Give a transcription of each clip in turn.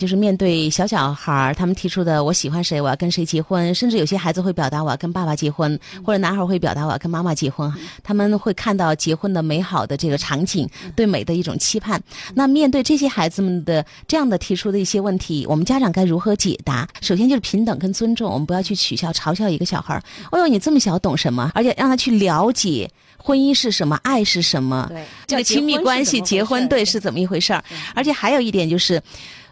就是面对小小孩儿，他们提出的“我喜欢谁，我要跟谁结婚”，甚至有些孩子会表达“我要跟爸爸结婚”，或者男孩会表达“我要跟妈妈结婚”。他们会看到结婚的美好的这个场景，对美的一种期盼。那面对这些孩子们的这样的提出的一些问题，我们家长该如何解答？首先就是平等跟尊重，我们不要去取笑、嘲笑一个小孩儿。哦呦，你这么小懂什么？而且让他去了解婚姻是什么，爱是什么，对这个亲密关系、结婚对是怎么一回事儿。而且还有一点就是，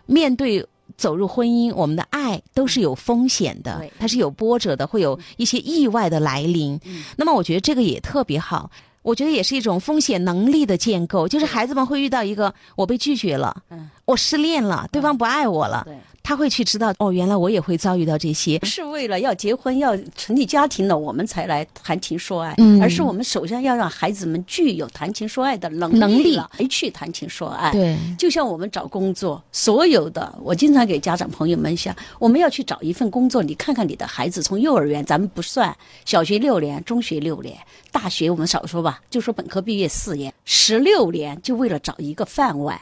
面对。走入婚姻，我们的爱都是有风险的，它是有波折的，会有一些意外的来临。那么，我觉得这个也特别好。我觉得也是一种风险能力的建构，就是孩子们会遇到一个我被拒绝了，嗯我失恋了，对方不爱我了，对。他会去知道哦，原来我也会遭遇到这些不。是为了要结婚、要成立家庭了，我们才来谈情说爱，嗯而是我们首先要让孩子们具有谈情说爱的能能力了，才去谈情说爱。对，就像我们找工作，所有的我经常给家长朋友们讲，我们要去找一份工作，你看看你的孩子从幼儿园咱们不算，小学六年，中学六年，大学我们少说吧，就说本科毕业四年，十六年就为了找一个饭碗。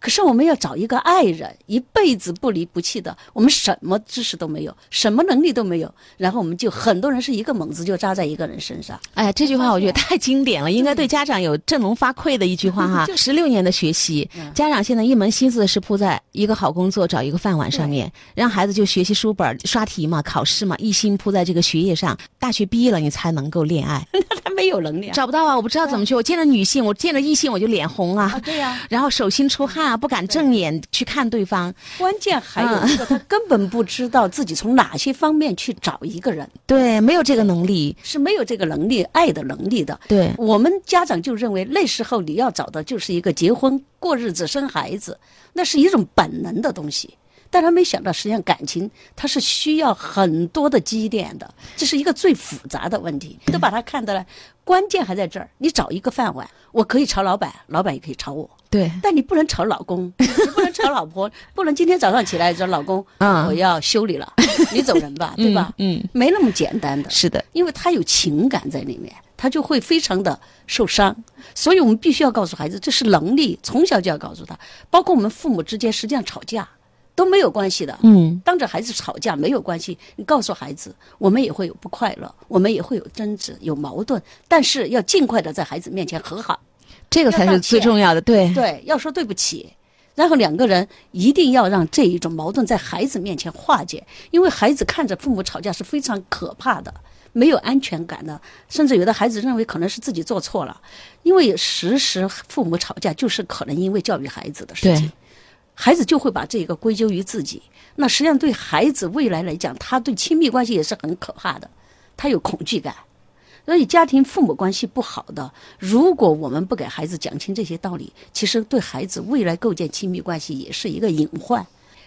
可是我们要找一个爱人，一辈子不离不弃的。我们什么知识都没有，什么能力都没有，然后我们就很多人是一个猛子就扎在一个人身上。哎呀，这句话我觉得太经典了，应该对家长有振聋发聩的一句话哈。十六年的学习，家长现在一门心思是扑在一个好工作、找一个饭碗上面，让孩子就学习书本、刷题嘛、考试嘛，一心扑在这个学业上。大学毕业了，你才能够恋爱。他没有能力啊。找不到啊，我不知道怎么去。我见了女性，我见了异性我就脸红啊，啊，对呀、然后手心出汗啊，不敢正眼去看对方。关键还有一个，他根本不知道自己从哪些方面去找一个人，对，没有这个能力。是没有这个能力、爱的能力的。对，我们家长就认为那时候你要找的就是一个结婚、过日子、生孩子，那是一种本能的东西。但他没想到，实际上感情它是需要很多的积淀的，这是一个最复杂的问题。都把它看到了，关键还在这儿。你找一个饭碗，我可以炒老板，老板也可以炒我，对，但你不能炒老公，你不能炒老婆，不能今天早上起来说老公，嗯我要修理了，你走人吧，对吧？嗯，没那么简单的。是的，因为他有情感在里面，他就会非常的受伤。所以我们必须要告诉孩子，这是能力，从小就要告诉他。包括我们父母之间，实际上吵架都没有关系的。嗯，当着孩子吵架没有关系，你告诉孩子，我们也会有不快乐，我们也会有争执、有矛盾，但是要尽快的在孩子面前和好。这个才是最重要的。对，对，要说对不起，然后两个人一定要让这一种矛盾在孩子面前化解，因为孩子看着父母吵架是非常可怕的，没有安全感的，甚至有的孩子认为可能是自己做错了，因为时时父母吵架就是可能因为教育孩子的事情对。孩子就会把这个归咎于自己，那实际上对孩子未来来讲，他对亲密关系也是很可怕的，他有恐惧感。所以家庭父母关系不好的，如果我们不给孩子讲清这些道理，其实对孩子未来构建亲密关系也是一个隐患。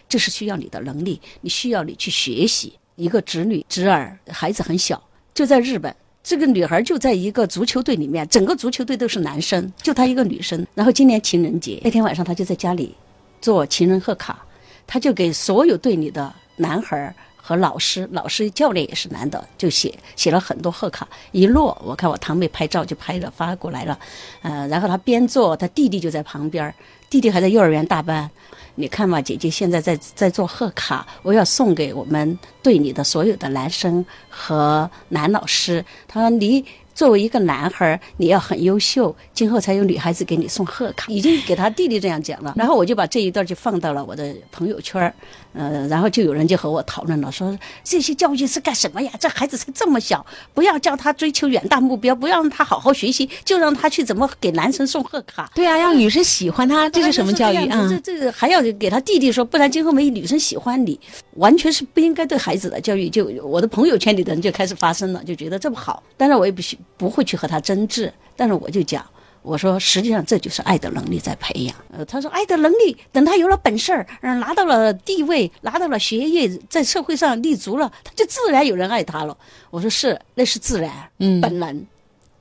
这是需要你的能力，你需要你去学习。一个侄女侄儿，孩子很小，就在日本，这个女孩就在一个足球队里面，整个足球队都是男生，就她一个女生。然后今年情人节那天晚上，她就在家里做情人贺卡，他就给所有队里的男孩儿和老师，老师教练也是男的，就写写了很多贺卡。一摞，我看我堂妹拍照就拍了发过来了，呃，然后他边做，他弟弟就在旁边，弟弟还在幼儿园大班。你看嘛，姐姐现在在在做贺卡，我要送给我们队里的所有的男生和男老师。他说你。作为一个男孩儿，你要很优秀，今后才有女孩子给你送贺卡。已经给他弟弟这样讲了，然后我就把这一段就放到了我的朋友圈儿，呃，然后就有人就和我讨论了，说这些教育是干什么呀？这孩子才这么小，不要叫他追求远大目标，不要让他好好学习，就让他去怎么给男生送贺卡。对啊，让女生喜欢他，这是什么教育啊？这这个还要给他弟弟说，不然今后没女生喜欢你，完全是不应该对孩子的教育。就我的朋友圈里的人就开始发声了，就觉得这不好。当然我也不许不会去和他争执，但是我就讲。我说，实际上这就是爱的能力在培养。呃，他说爱的能力，等他有了本事儿，嗯，拿到了地位，拿到了学业，在社会上立足了，他就自然有人爱他了。我说是，那是自然，嗯本能，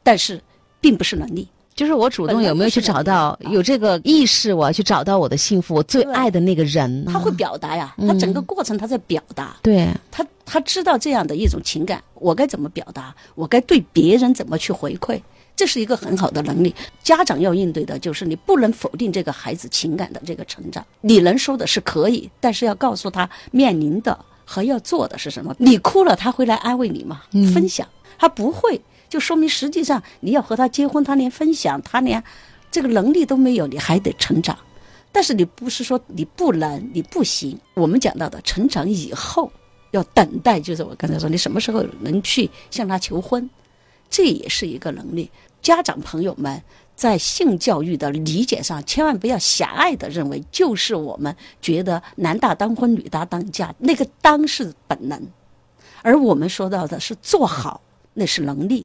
但是并不是能力。就是我主动有没有去找到有这个意识，我要去找到我的幸福，我最爱的那个人。他会表达呀，他整个过程他在表达。对，他他知道这样的一种情感，我该怎么表达，我该对别人怎么去回馈，这是一个很好的能力。家长要应对的就是你不能否定这个孩子情感的这个成长，你能说的是可以，但是要告诉他面临的和要做的是什么。你哭了，他会来安慰你吗？分享，他不会，就说明实际上你要和他结婚，他连分享，他连这个能力都没有，你还得成长。但是你不是说你不能，你不行。我们讲到的成长以后要等待，就是我刚才说，你什么时候能去向他求婚，这也是一个能力。家长朋友们在性教育的理解上，千万不要狭隘的认为，就是我们觉得男大当婚，女大当嫁，那个当是本能，而我们说到的是做好，那是能力。